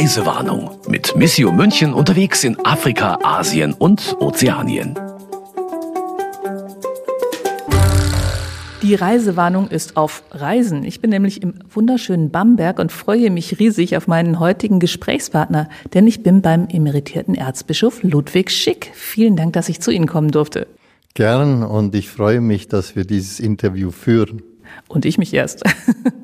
Reisewarnung mit Missio München unterwegs in Afrika, Asien und Ozeanien. Die Reisewarnung ist auf Reisen. Ich bin nämlich im wunderschönen Bamberg und freue mich riesig auf meinen heutigen Gesprächspartner, denn ich bin beim emeritierten Erzbischof Ludwig Schick. Vielen Dank, dass ich zu Ihnen kommen durfte. Gern und ich freue mich, dass wir dieses Interview führen. Und ich mich erst.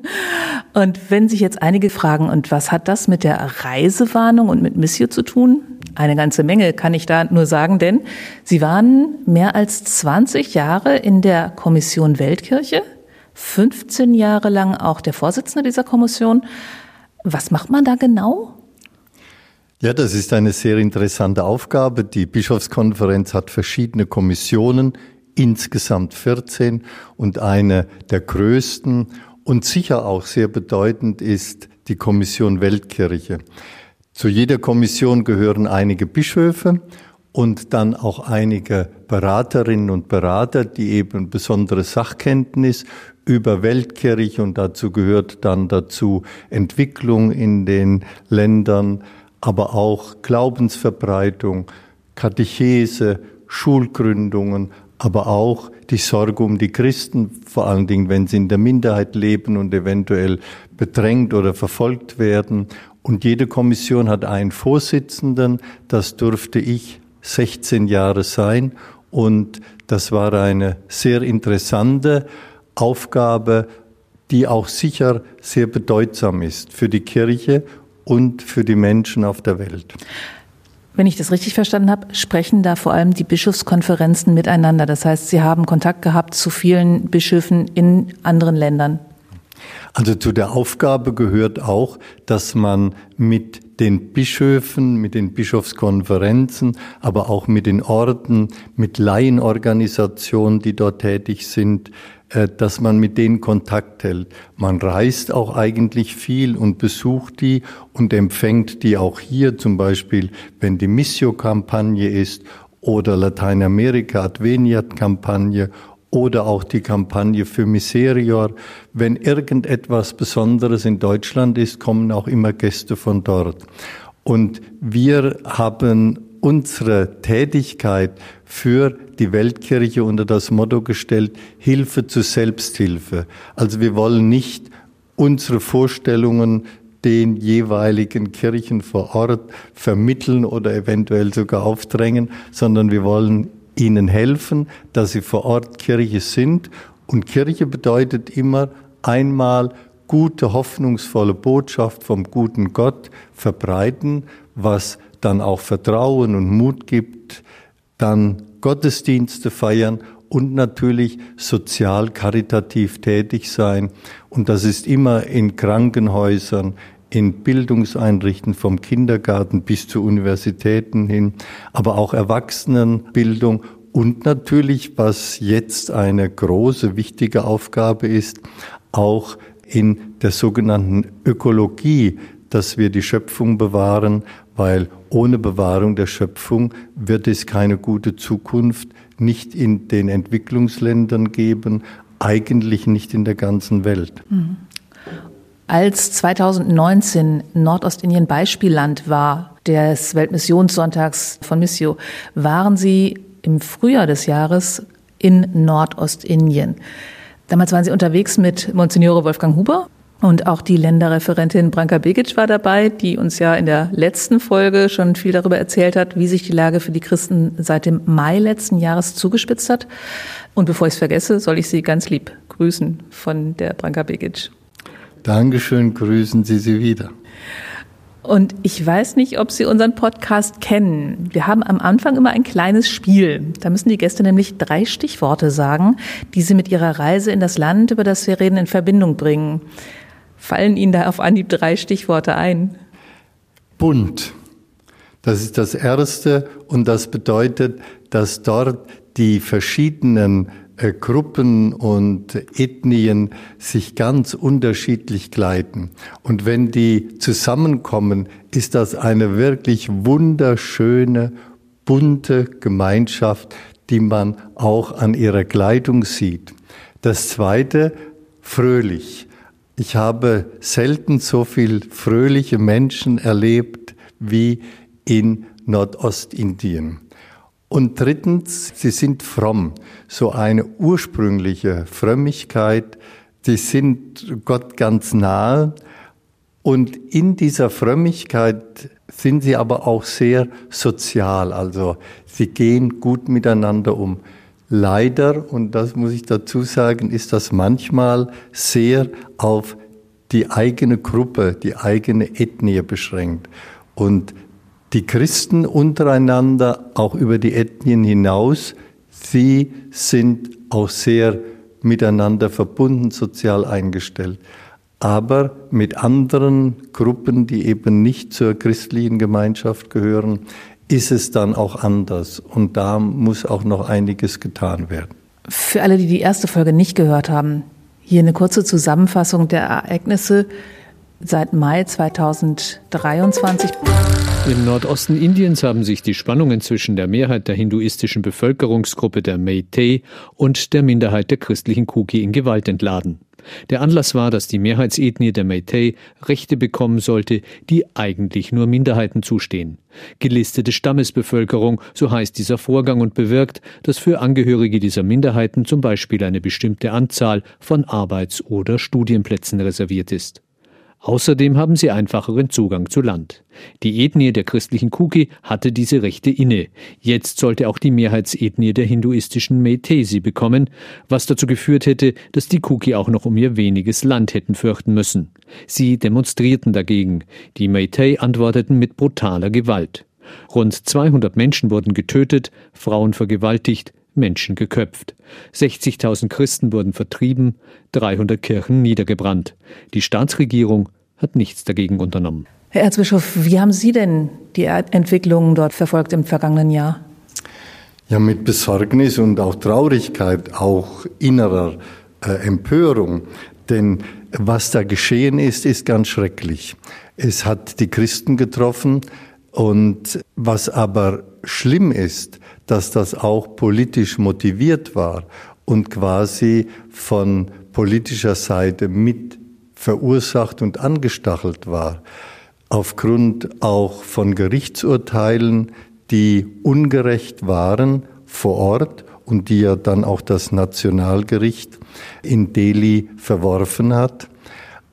Und wenn sich jetzt einige fragen, und was hat das mit der Reisewarnung und mit Missio zu tun? Eine ganze Menge kann ich da nur sagen, denn Sie waren mehr als 20 Jahre in der Kommission Weltkirche, 15 Jahre lang auch der Vorsitzende dieser Kommission. Was macht man da genau? Ja, das ist eine sehr interessante Aufgabe. Die Bischofskonferenz hat verschiedene Kommissionen, insgesamt 14 und eine der größten und sicher auch sehr bedeutend ist die Kommission Weltkirche. Zu jeder Kommission gehören einige Bischöfe und dann auch einige Beraterinnen und Berater, die eben besondere Sachkenntnis über Weltkirche und dazu gehört dann dazu Entwicklung in den Ländern, aber auch Glaubensverbreitung, Katechese, Schulgründungen, aber auch die Sorge um die Christen, vor allen Dingen, wenn sie in der Minderheit leben und eventuell bedrängt oder verfolgt werden. Und jede Kommission hat einen Vorsitzenden, das durfte ich 16 Jahre sein. Und das war eine sehr interessante Aufgabe, die auch sicher sehr bedeutsam ist für die Kirche und für die Menschen auf der Welt. Wenn ich das richtig verstanden habe, sprechen da vor allem die Bischofskonferenzen miteinander. Das heißt, Sie haben Kontakt gehabt zu vielen Bischöfen in anderen Ländern. Also zu der Aufgabe gehört auch, dass man mit den Bischöfen, mit den Bischofskonferenzen, aber auch mit den Orden, mit Laienorganisationen, die dort tätig sind, dass man mit denen Kontakt hält. Man reist auch eigentlich viel und besucht die und empfängt die auch hier, zum Beispiel, wenn die Missio-Kampagne ist oder Lateinamerika Adveniat-Kampagne oder auch die Kampagne für Miserior. Wenn irgendetwas Besonderes in Deutschland ist, kommen auch immer Gäste von dort. Und wir haben unsere Tätigkeit für die Weltkirche unter das Motto gestellt, Hilfe zur Selbsthilfe. Also wir wollen nicht unsere Vorstellungen den jeweiligen Kirchen vor Ort vermitteln oder eventuell sogar aufdrängen, sondern wir wollen ihnen helfen, dass sie vor Ort Kirche sind. Und Kirche bedeutet immer einmal gute, hoffnungsvolle Botschaft vom guten Gott verbreiten, was dann auch Vertrauen und Mut gibt, dann Gottesdienste feiern und natürlich sozial karitativ tätig sein. Und das ist immer in Krankenhäusern, in Bildungseinrichtungen vom Kindergarten bis zu Universitäten hin, aber auch Erwachsenenbildung und natürlich, was jetzt eine große, wichtige Aufgabe ist, auch in der sogenannten Ökologie, dass wir die Schöpfung bewahren, weil ohne Bewahrung der Schöpfung wird es keine gute Zukunft nicht in den Entwicklungsländern geben, eigentlich nicht in der ganzen Welt. Mhm. Als 2019 Nordostindien Beispielland war, des Weltmissionssonntags von Missio, waren Sie im Frühjahr des Jahres in Nordostindien. Damals waren Sie unterwegs mit Monsignore Wolfgang Huber und auch die Länderreferentin Branka Begic war dabei, die uns ja in der letzten Folge schon viel darüber erzählt hat, wie sich die Lage für die Christen seit dem Mai letzten Jahres zugespitzt hat. Und bevor ich es vergesse, soll ich Sie ganz lieb grüßen von der Branka Begic. Dankeschön, grüßen Sie sie wieder. Und ich weiß nicht, ob Sie unseren Podcast kennen. Wir haben am Anfang immer ein kleines Spiel. Da müssen die Gäste nämlich drei Stichworte sagen, die sie mit ihrer Reise in das Land, über das wir reden, in Verbindung bringen. Fallen Ihnen da auf Anhieb drei Stichworte ein? Bunt. Das ist das Erste und das bedeutet, dass dort die verschiedenen äh, Gruppen und Ethnien sich ganz unterschiedlich gleiten. Und wenn die zusammenkommen, ist das eine wirklich wunderschöne, bunte Gemeinschaft, die man auch an ihrer Kleidung sieht. Das Zweite, fröhlich. Ich habe selten so viel fröhliche Menschen erlebt wie in Nordostindien. Und drittens, sie sind fromm. So eine ursprüngliche Frömmigkeit, die sind Gott ganz nahe. Und in dieser Frömmigkeit sind sie aber auch sehr sozial. Also sie gehen gut miteinander um. Leider, und das muss ich dazu sagen, ist das manchmal sehr auf die eigene Gruppe, die eigene Ethnie beschränkt. Und die Christen untereinander, auch über die Ethnien hinaus, sie sind auch sehr miteinander verbunden, sozial eingestellt. Aber mit anderen Gruppen, die eben nicht zur christlichen Gemeinschaft gehören, ist es dann auch anders. Und da muss auch noch einiges getan werden. Für alle, die die erste Folge nicht gehört haben, hier eine kurze Zusammenfassung der Ereignisse seit Mai 2023. Im Nordosten Indiens haben sich die Spannungen zwischen der Mehrheit der hinduistischen Bevölkerungsgruppe der Meitei und der Minderheit der christlichen Kuki in Gewalt entladen. Der Anlass war, dass die Mehrheitsethnie der Meitei Rechte bekommen sollte, die eigentlich nur Minderheiten zustehen. Gelistete Stammesbevölkerung, so heißt dieser Vorgang und bewirkt, dass für Angehörige dieser Minderheiten zum Beispiel eine bestimmte Anzahl von Arbeits- oder Studienplätzen reserviert ist. Außerdem haben sie einfacheren Zugang zu Land. Die Ethnie der christlichen Kuki hatte diese Rechte inne. Jetzt sollte auch die Mehrheitsethnie der hinduistischen Meitei sie bekommen, was dazu geführt hätte, dass die Kuki auch noch um ihr weniges Land hätten fürchten müssen. Sie demonstrierten dagegen. Die Meitei antworteten mit brutaler Gewalt. Rund 200 Menschen wurden getötet, Frauen vergewaltigt, Menschen geköpft. 60.000 Christen wurden vertrieben, 300 Kirchen niedergebrannt. Die Staatsregierung hat nichts dagegen unternommen. Herr Erzbischof, wie haben Sie denn die Entwicklungen dort verfolgt im vergangenen Jahr? Ja, mit Besorgnis und auch Traurigkeit, auch innerer äh, Empörung. Denn was da geschehen ist, ist ganz schrecklich. Es hat die Christen getroffen und was aber schlimm ist, dass das auch politisch motiviert war und quasi von politischer Seite mit verursacht und angestachelt war, aufgrund auch von Gerichtsurteilen, die ungerecht waren vor Ort und die ja dann auch das Nationalgericht in Delhi verworfen hat.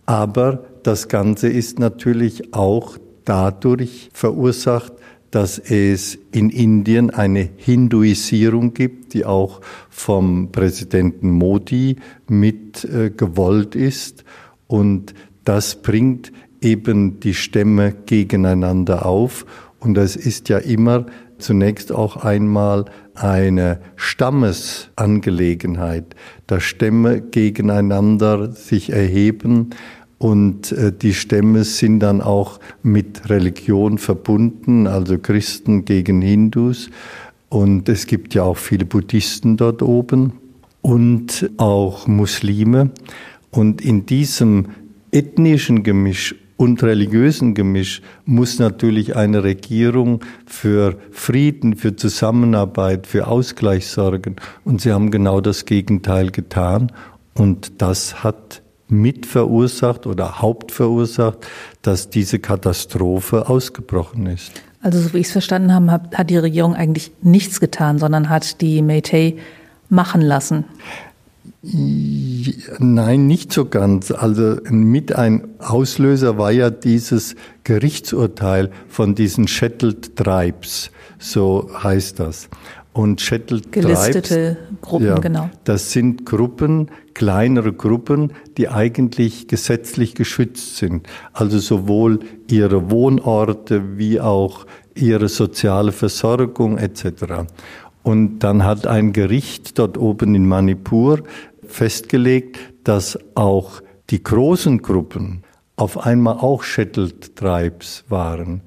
Aber das Ganze ist natürlich auch dadurch verursacht, dass es in Indien eine Hinduisierung gibt, die auch vom Präsidenten Modi mit äh, gewollt ist. Und das bringt eben die Stämme gegeneinander auf. Und das ist ja immer zunächst auch einmal eine Stammesangelegenheit, dass Stämme gegeneinander sich erheben und äh, die Stämme sind dann auch mit Religion verbunden, also Christen gegen Hindus. Und es gibt ja auch viele Buddhisten dort oben und auch Muslime. Und in diesem ethnischen Gemisch und religiösen Gemisch muss natürlich eine Regierung für Frieden, für Zusammenarbeit, für Ausgleich sorgen. Und sie haben genau das Gegenteil getan. Und das hat mitverursacht oder hauptverursacht, dass diese Katastrophe ausgebrochen ist. Also so wie ich es verstanden habe, hat die Regierung eigentlich nichts getan, sondern hat die Meitei machen lassen. Nein, nicht so ganz. Also mit ein Auslöser war ja dieses Gerichtsurteil von diesen Shettled Tribes, so heißt das. Und Shettled Gelistete Tribes, Gruppen, ja, genau. Das sind Gruppen, kleinere Gruppen, die eigentlich gesetzlich geschützt sind. Also sowohl ihre Wohnorte wie auch ihre soziale Versorgung etc. Und dann hat ein Gericht dort oben in Manipur festgelegt, dass auch die großen Gruppen auf einmal auch Shettled Tribes waren.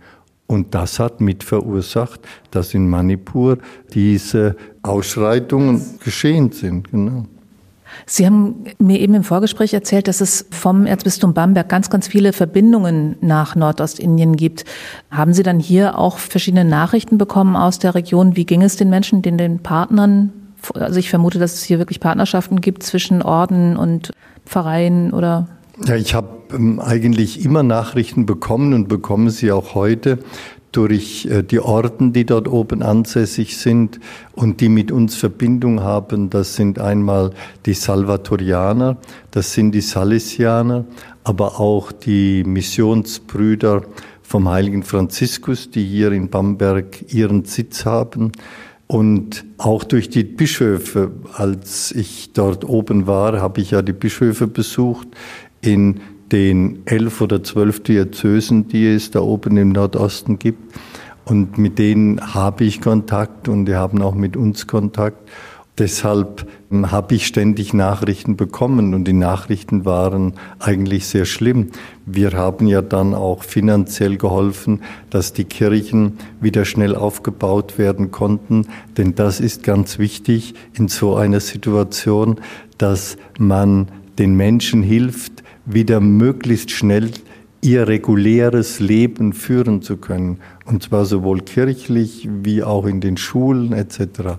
Und das hat mit verursacht, dass in Manipur diese Ausschreitungen geschehen sind. Genau. Sie haben mir eben im Vorgespräch erzählt, dass es vom Erzbistum Bamberg ganz, ganz viele Verbindungen nach Nordostindien gibt. Haben Sie dann hier auch verschiedene Nachrichten bekommen aus der Region? Wie ging es den Menschen, den, den Partnern? Also ich vermute, dass es hier wirklich Partnerschaften gibt zwischen Orden und Pfarreien oder Ja, ich habe ähm, eigentlich immer Nachrichten bekommen und bekomme sie auch heute durch äh, die Orden, die dort oben ansässig sind und die mit uns Verbindung haben. Das sind einmal die Salvatorianer, das sind die Salesianer, aber auch die Missionsbrüder vom heiligen Franziskus, die hier in Bamberg ihren Sitz haben. Und auch durch die Bischöfe, als ich dort oben war, habe ich ja die Bischöfe besucht in den elf oder zwölf Diözesen, die es da oben im Nordosten gibt. Und mit denen habe ich Kontakt und die haben auch mit uns Kontakt. Deshalb hm, habe ich ständig Nachrichten bekommen und die Nachrichten waren eigentlich sehr schlimm. Wir haben ja dann auch finanziell geholfen, dass die Kirchen wieder schnell aufgebaut werden konnten, denn das ist ganz wichtig in so einer Situation, dass man den Menschen hilft, wieder möglichst schnell ihr reguläres Leben führen zu können. Und zwar sowohl kirchlich wie auch in den Schulen etc.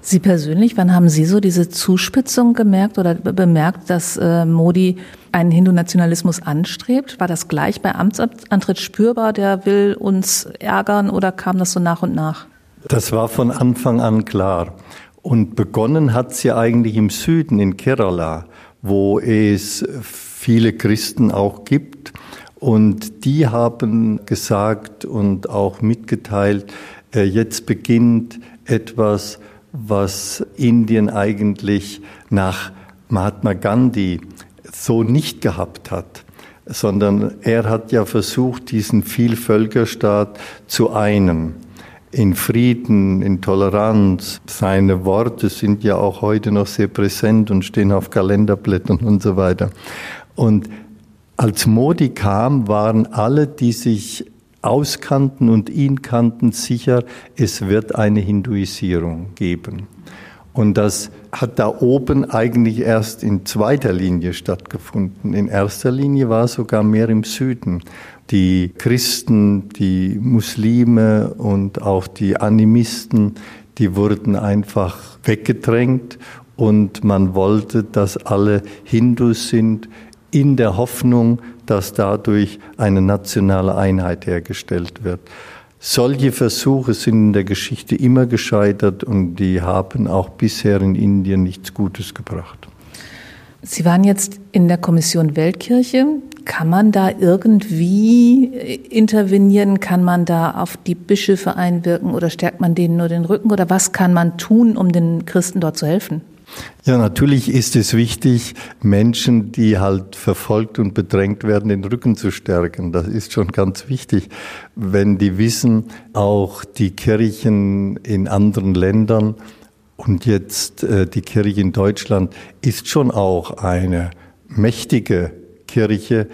Sie persönlich, wann haben Sie so diese Zuspitzung gemerkt oder bemerkt, dass äh, Modi einen Hindu-Nationalismus anstrebt? War das gleich bei Amtsantritt spürbar, der will uns ärgern oder kam das so nach und nach? Das war von Anfang an klar. Und begonnen hat sie eigentlich im Süden, in Kerala, wo es viele Christen auch gibt. Und die haben gesagt und auch mitgeteilt, äh, jetzt beginnt etwas, was Indien eigentlich nach Mahatma Gandhi so nicht gehabt hat, sondern er hat ja versucht, diesen Vielvölkerstaat zu einem in Frieden, in Toleranz. Seine Worte sind ja auch heute noch sehr präsent und stehen auf Kalenderblättern und so weiter. Und als Modi kam, waren alle, die sich auskannten und ihn kannten, sicher, es wird eine Hinduisierung geben. Und das hat da oben eigentlich erst in zweiter Linie stattgefunden. In erster Linie war es sogar mehr im Süden. Die Christen, die Muslime und auch die Animisten, die wurden einfach weggedrängt und man wollte, dass alle Hindus sind, in der Hoffnung, dass dadurch eine nationale Einheit hergestellt wird. Solche Versuche sind in der Geschichte immer gescheitert und die haben auch bisher in Indien nichts Gutes gebracht. Sie waren jetzt in der Kommission Weltkirche. Kann man da irgendwie intervenieren? Kann man da auf die Bischöfe einwirken oder stärkt man denen nur den Rücken? Oder was kann man tun, um den Christen dort zu helfen? Ja, natürlich ist es wichtig, Menschen, die halt verfolgt und bedrängt werden, den Rücken zu stärken. Das ist schon ganz wichtig, wenn die wissen, auch die Kirchen in anderen Ländern und jetzt äh, die Kirche in Deutschland ist schon auch eine mächtige Kirche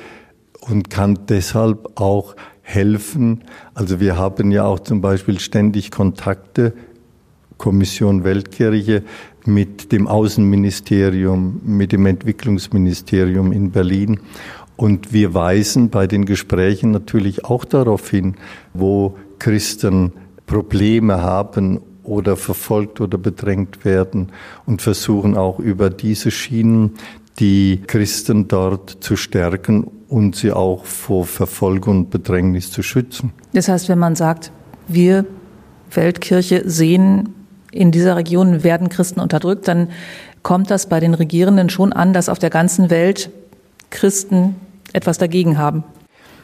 und kann deshalb auch helfen. Also wir haben ja auch zum Beispiel ständig Kontakte Kommission Weltkirche mit dem Außenministerium, mit dem Entwicklungsministerium in Berlin. Und wir weisen bei den Gesprächen natürlich auch darauf hin, wo Christen Probleme haben oder verfolgt oder bedrängt werden und versuchen auch über diese Schienen die Christen dort zu stärken und sie auch vor Verfolgung und Bedrängnis zu schützen. Das heißt, wenn man sagt, wir Weltkirche sehen in dieser Region werden Christen unterdrückt, dann kommt das bei den Regierenden schon an, dass auf der ganzen Welt Christen etwas dagegen haben.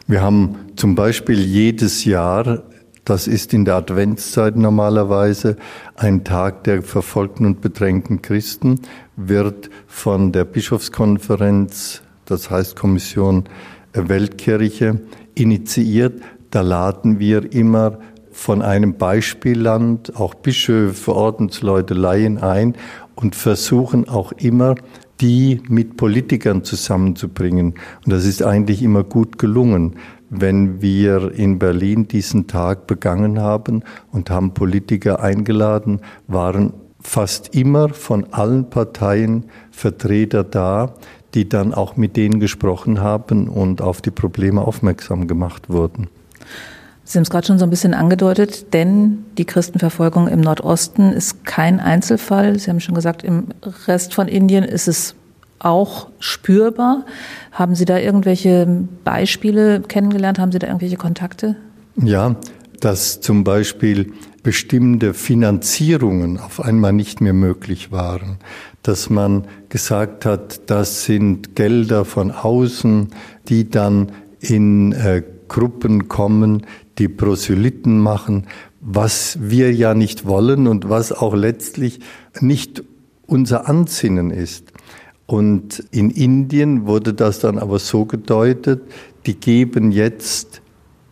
Wir haben zum Beispiel jedes Jahr, das ist in der Adventszeit normalerweise, ein Tag der verfolgten und bedrängten Christen, wird von der Bischofskonferenz, das heißt Kommission Weltkirche, initiiert. Da laden wir immer von einem Beispielland auch Bischöfe, Ordensleute, Laien ein und versuchen auch immer, die mit Politikern zusammenzubringen. Und das ist eigentlich immer gut gelungen. Wenn wir in Berlin diesen Tag begangen haben und haben Politiker eingeladen, waren fast immer von allen Parteien Vertreter da, die dann auch mit denen gesprochen haben und auf die Probleme aufmerksam gemacht wurden. Sie haben es gerade schon so ein bisschen angedeutet, denn die Christenverfolgung im Nordosten ist kein Einzelfall. Sie haben schon gesagt, im Rest von Indien ist es auch spürbar. Haben Sie da irgendwelche Beispiele kennengelernt? Haben Sie da irgendwelche Kontakte? Ja, dass zum Beispiel bestimmte Finanzierungen auf einmal nicht mehr möglich waren, dass man gesagt hat, das sind Gelder von außen, die dann in äh, Gruppen kommen, die Proselyten machen, was wir ja nicht wollen und was auch letztlich nicht unser Ansinnen ist. Und in Indien wurde das dann aber so gedeutet, die geben jetzt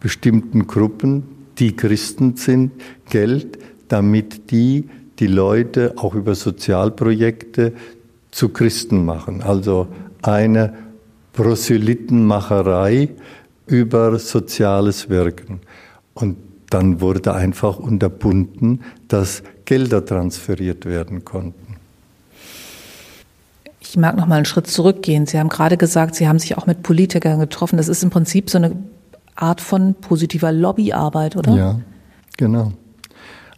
bestimmten Gruppen, die Christen sind, Geld, damit die die Leute auch über Sozialprojekte zu Christen machen. Also eine Proselytenmacherei über soziales Wirken. Und dann wurde einfach unterbunden, dass Gelder transferiert werden konnten. Ich mag noch mal einen Schritt zurückgehen. Sie haben gerade gesagt, Sie haben sich auch mit Politikern getroffen. Das ist im Prinzip so eine Art von positiver Lobbyarbeit, oder? Ja, genau.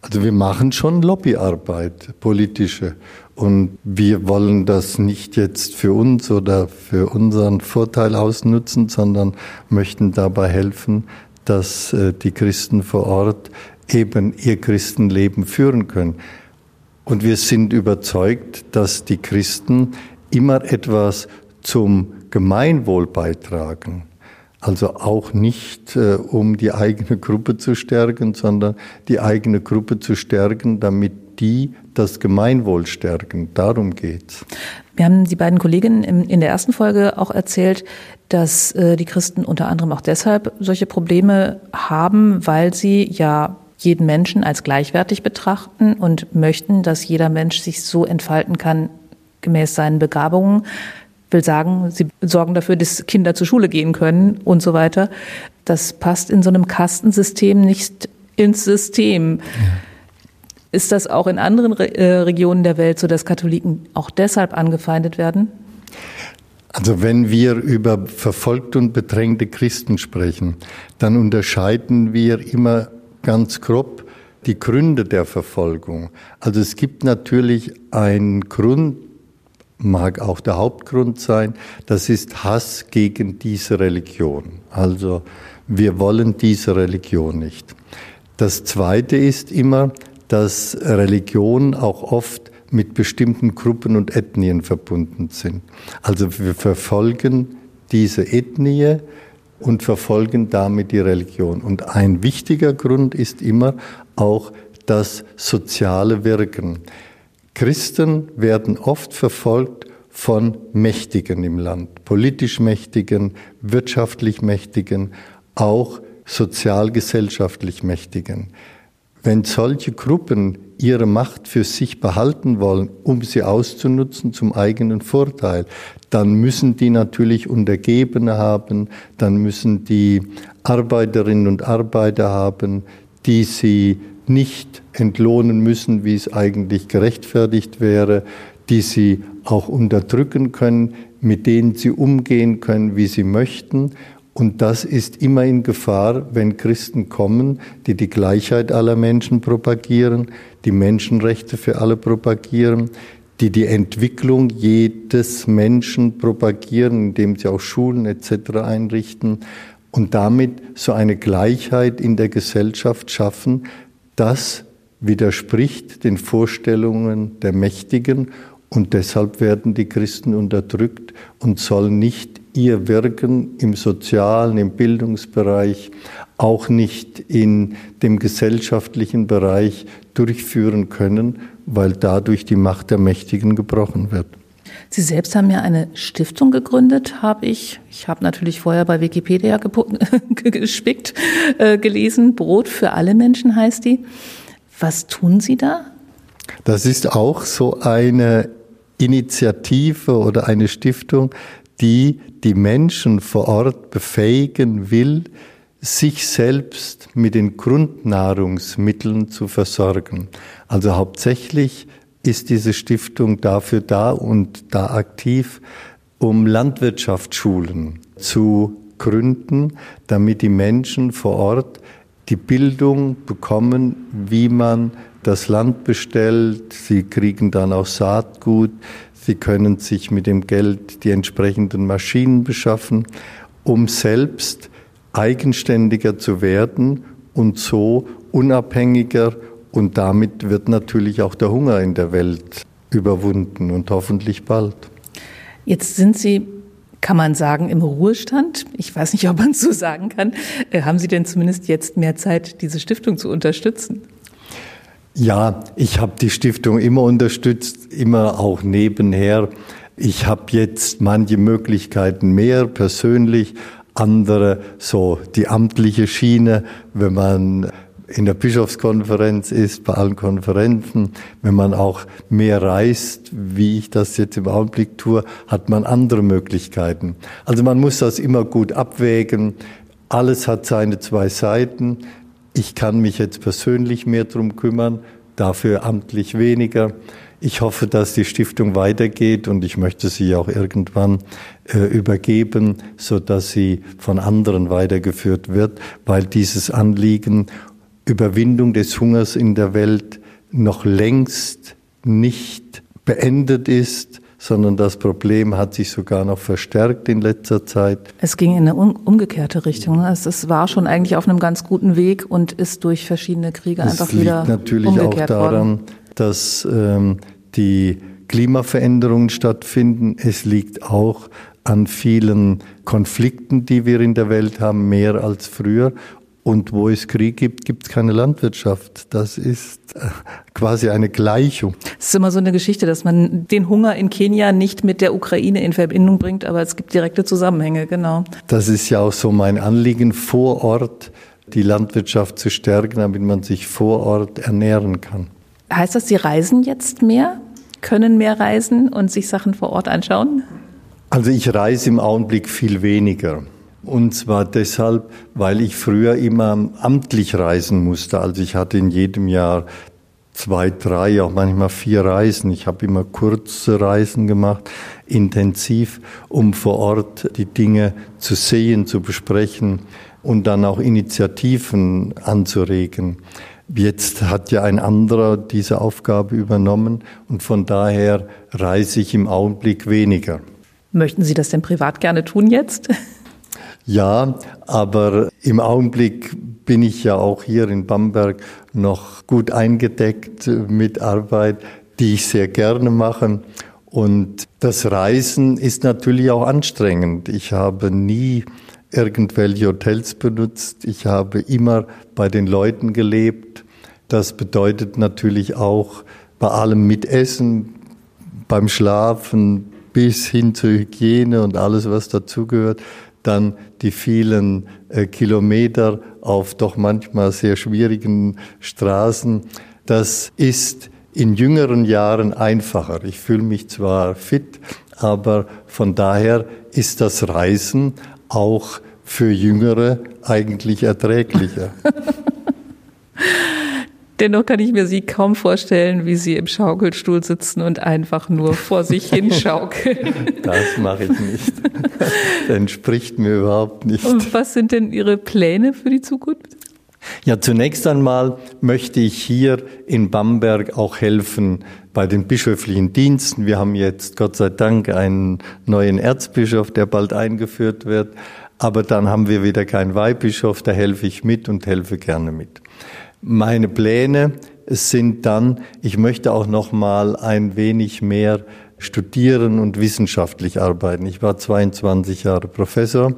Also wir machen schon Lobbyarbeit, politische. Und wir wollen das nicht jetzt für uns oder für unseren Vorteil ausnutzen, sondern möchten dabei helfen, dass äh, die Christen vor Ort eben ihr Christenleben führen können. Und wir sind überzeugt, dass die Christen immer etwas zum Gemeinwohl beitragen. Also auch nicht, äh, um die eigene Gruppe zu stärken, sondern die eigene Gruppe zu stärken, damit die das Gemeinwohl stärken. Darum geht's. Wir haben die beiden Kolleginnen in der ersten Folge auch erzählt, dass äh, die Christen unter anderem auch deshalb solche Probleme haben, weil sie ja jeden Menschen als gleichwertig betrachten und möchten, dass jeder Mensch sich so entfalten kann, gemäß seinen Begabungen. Will sagen, sie sorgen dafür, dass Kinder zur Schule gehen können und so weiter. Das passt in so einem Kastensystem nicht ins System. Ja. Ist das auch in anderen Re äh, Regionen der Welt so, dass Katholiken auch deshalb angefeindet werden? Also wenn wir über verfolgte und bedrängte Christen sprechen, dann unterscheiden wir immer ganz grob die Gründe der Verfolgung. Also es gibt natürlich einen Grund, mag auch der Hauptgrund sein, das ist Hass gegen diese Religion. Also wir wollen diese Religion nicht. Das Zweite ist immer, dass Religion auch oft mit bestimmten Gruppen und Ethnien verbunden sind. Also wir verfolgen diese Ethnie und verfolgen damit die Religion. Und ein wichtiger Grund ist immer auch das soziale Wirken. Christen werden oft verfolgt von Mächtigen im Land, politisch Mächtigen, wirtschaftlich Mächtigen, auch sozialgesellschaftlich Mächtigen. Wenn solche Gruppen ihre Macht für sich behalten wollen, um sie auszunutzen zum eigenen Vorteil, dann müssen die natürlich Untergebene haben, dann müssen die Arbeiterinnen und Arbeiter haben, die sie nicht entlohnen müssen, wie es eigentlich gerechtfertigt wäre, die sie auch unterdrücken können, mit denen sie umgehen können, wie sie möchten. Und das ist immer in Gefahr, wenn Christen kommen, die die Gleichheit aller Menschen propagieren, die Menschenrechte für alle propagieren, die die Entwicklung jedes Menschen propagieren, indem sie auch Schulen etc. einrichten und damit so eine Gleichheit in der Gesellschaft schaffen, das widerspricht den Vorstellungen der Mächtigen und deshalb werden die Christen unterdrückt und sollen nicht ihr Wirken im sozialen, im Bildungsbereich, auch nicht in dem gesellschaftlichen Bereich durchführen können, weil dadurch die Macht der Mächtigen gebrochen wird. Sie selbst haben ja eine Stiftung gegründet, habe ich. Ich habe natürlich vorher bei Wikipedia gespickt, äh, gelesen. Brot für alle Menschen heißt die. Was tun Sie da? Das ist auch so eine Initiative oder eine Stiftung, die die Menschen vor Ort befähigen will, sich selbst mit den Grundnahrungsmitteln zu versorgen. Also hauptsächlich ist diese Stiftung dafür da und da aktiv, um Landwirtschaftsschulen zu gründen, damit die Menschen vor Ort die Bildung bekommen, wie man das Land bestellt. Sie kriegen dann auch Saatgut. Sie können sich mit dem Geld die entsprechenden Maschinen beschaffen, um selbst eigenständiger zu werden und so unabhängiger und damit wird natürlich auch der Hunger in der Welt überwunden und hoffentlich bald. Jetzt sind Sie, kann man sagen, im Ruhestand. Ich weiß nicht, ob man es so sagen kann. Äh, haben Sie denn zumindest jetzt mehr Zeit, diese Stiftung zu unterstützen? Ja, ich habe die Stiftung immer unterstützt, immer auch nebenher. Ich habe jetzt manche Möglichkeiten mehr persönlich, andere so die amtliche Schiene, wenn man in der Bischofskonferenz ist, bei allen Konferenzen, wenn man auch mehr reist, wie ich das jetzt im Augenblick tue, hat man andere Möglichkeiten. Also man muss das immer gut abwägen. Alles hat seine zwei Seiten. Ich kann mich jetzt persönlich mehr drum kümmern, dafür amtlich weniger. Ich hoffe, dass die Stiftung weitergeht und ich möchte sie auch irgendwann äh, übergeben, so dass sie von anderen weitergeführt wird, weil dieses Anliegen Überwindung des Hungers in der Welt noch längst nicht beendet ist, sondern das Problem hat sich sogar noch verstärkt in letzter Zeit. Es ging in eine umgekehrte Richtung. Ne? Es, war schon eigentlich auf einem ganz guten Weg und ist durch verschiedene Kriege es einfach wieder liegt natürlich auch daran, worden. dass ähm, die Klimaveränderungen stattfinden. Es liegt auch an vielen Konflikten, die wir in der Welt haben, mehr als früher. Und wo es Krieg gibt, gibt es keine Landwirtschaft. Das ist äh, quasi eine Gleichung. Es ist immer so eine Geschichte, dass man den Hunger in Kenia nicht mit der Ukraine in Verbindung bringt, aber es gibt direkte Zusammenhänge, genau. Das ist ja auch so mein Anliegen, vor Ort die Landwirtschaft zu stärken, damit man sich vor Ort ernähren kann. Heißt das, Sie reisen jetzt mehr, können mehr reisen und sich Sachen vor Ort anschauen? Also ich reise im Augenblick viel weniger. Und zwar deshalb, weil ich früher immer amtlich reisen musste. Also ich hatte in jedem Jahr zwei, drei, auch manchmal vier Reisen. Ich habe immer kurze Reisen gemacht, intensiv, um vor Ort die Dinge zu sehen, zu besprechen und dann auch Initiativen anzuregen. Jetzt hat ja ein anderer diese Aufgabe übernommen und von daher reise ich im Augenblick weniger. Möchten Sie das denn privat gerne tun jetzt? Ja, aber im Augenblick bin ich ja auch hier in Bamberg noch gut eingedeckt mit Arbeit, die ich sehr gerne mache. Und das Reisen ist natürlich auch anstrengend. Ich habe nie irgendwelche Hotels benutzt. Ich habe immer bei den Leuten gelebt. Das bedeutet natürlich auch bei allem Mitessen, beim Schlafen bis hin zur Hygiene und alles, was dazugehört, dann die vielen äh, Kilometer auf doch manchmal sehr schwierigen Straßen. Das ist in jüngeren Jahren einfacher. Ich fühle mich zwar fit, aber von daher ist das Reisen auch für Jüngere eigentlich erträglicher. Dennoch kann ich mir Sie kaum vorstellen, wie Sie im Schaukelstuhl sitzen und einfach nur vor sich hinschaukeln. Das mache ich nicht. Das entspricht mir überhaupt nicht. Und was sind denn Ihre Pläne für die Zukunft? Ja, zunächst einmal möchte ich hier in Bamberg auch helfen bei den bischöflichen Diensten. Wir haben jetzt Gott sei Dank einen neuen Erzbischof, der bald eingeführt wird. Aber dann haben wir wieder keinen Weihbischof, da helfe ich mit und helfe gerne mit. Meine Pläne sind dann, ich möchte auch noch mal ein wenig mehr studieren und wissenschaftlich arbeiten. Ich war 22 Jahre Professor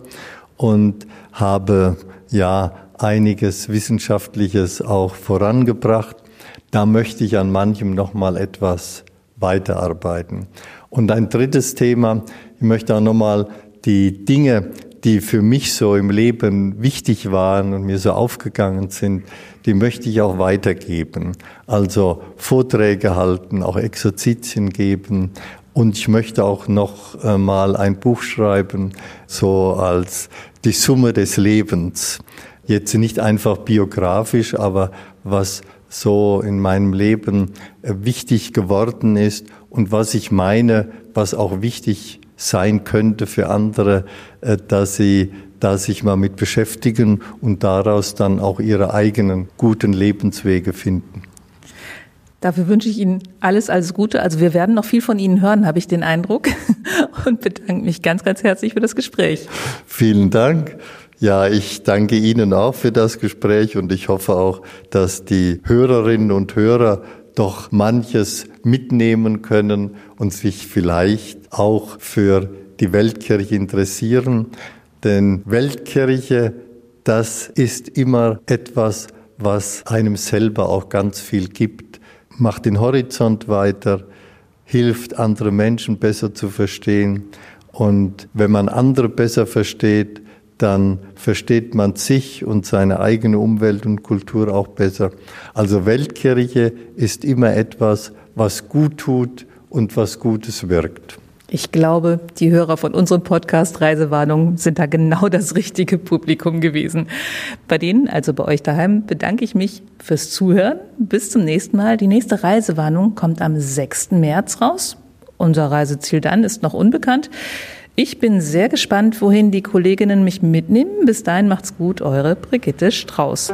und habe ja einiges Wissenschaftliches auch vorangebracht. Da möchte ich an manchem noch mal etwas weiterarbeiten. Und ein drittes Thema, ich möchte auch noch mal die Dinge, die für mich so im Leben wichtig waren und mir so aufgegangen sind, die möchte ich auch weitergeben. Also Vorträge halten, auch Exerzitien geben. Und ich möchte auch noch äh, mal ein Buch schreiben, so als die Summe des Lebens. Jetzt nicht einfach biografisch, aber was so in meinem Leben äh, wichtig geworden ist und was ich meine, was auch wichtig sein könnte für andere, äh, dass sie da sich mal mit beschäftigen und daraus dann auch ihre eigenen guten Lebenswege finden. Dafür wünsche ich Ihnen alles, alles Gute. Also wir werden noch viel von Ihnen hören, habe ich den Eindruck. Und bedanke mich ganz, ganz herzlich für das Gespräch. Vielen Dank. Ja, ich danke Ihnen auch für das Gespräch und ich hoffe auch, dass die Hörerinnen und Hörer doch manches mitnehmen können und sich vielleicht auch für die Weltkirche interessieren. Denn Weltkirche, das ist immer etwas, was einem selber auch ganz viel gibt, macht den Horizont weiter, hilft andere Menschen besser zu verstehen. Und wenn man andere besser versteht, dann versteht man sich und seine eigene Umwelt und Kultur auch besser. Also Weltkirche ist immer etwas, was gut tut und was Gutes wirkt. Ich glaube, die Hörer von unserem Podcast Reisewarnung sind da genau das richtige Publikum gewesen. Bei denen, also bei euch daheim, bedanke ich mich fürs Zuhören. Bis zum nächsten Mal. Die nächste Reisewarnung kommt am 6. März raus. Unser Reiseziel dann ist noch unbekannt. Ich bin sehr gespannt, wohin die Kolleginnen mich mitnehmen. Bis dahin macht's gut, eure Brigitte Strauß.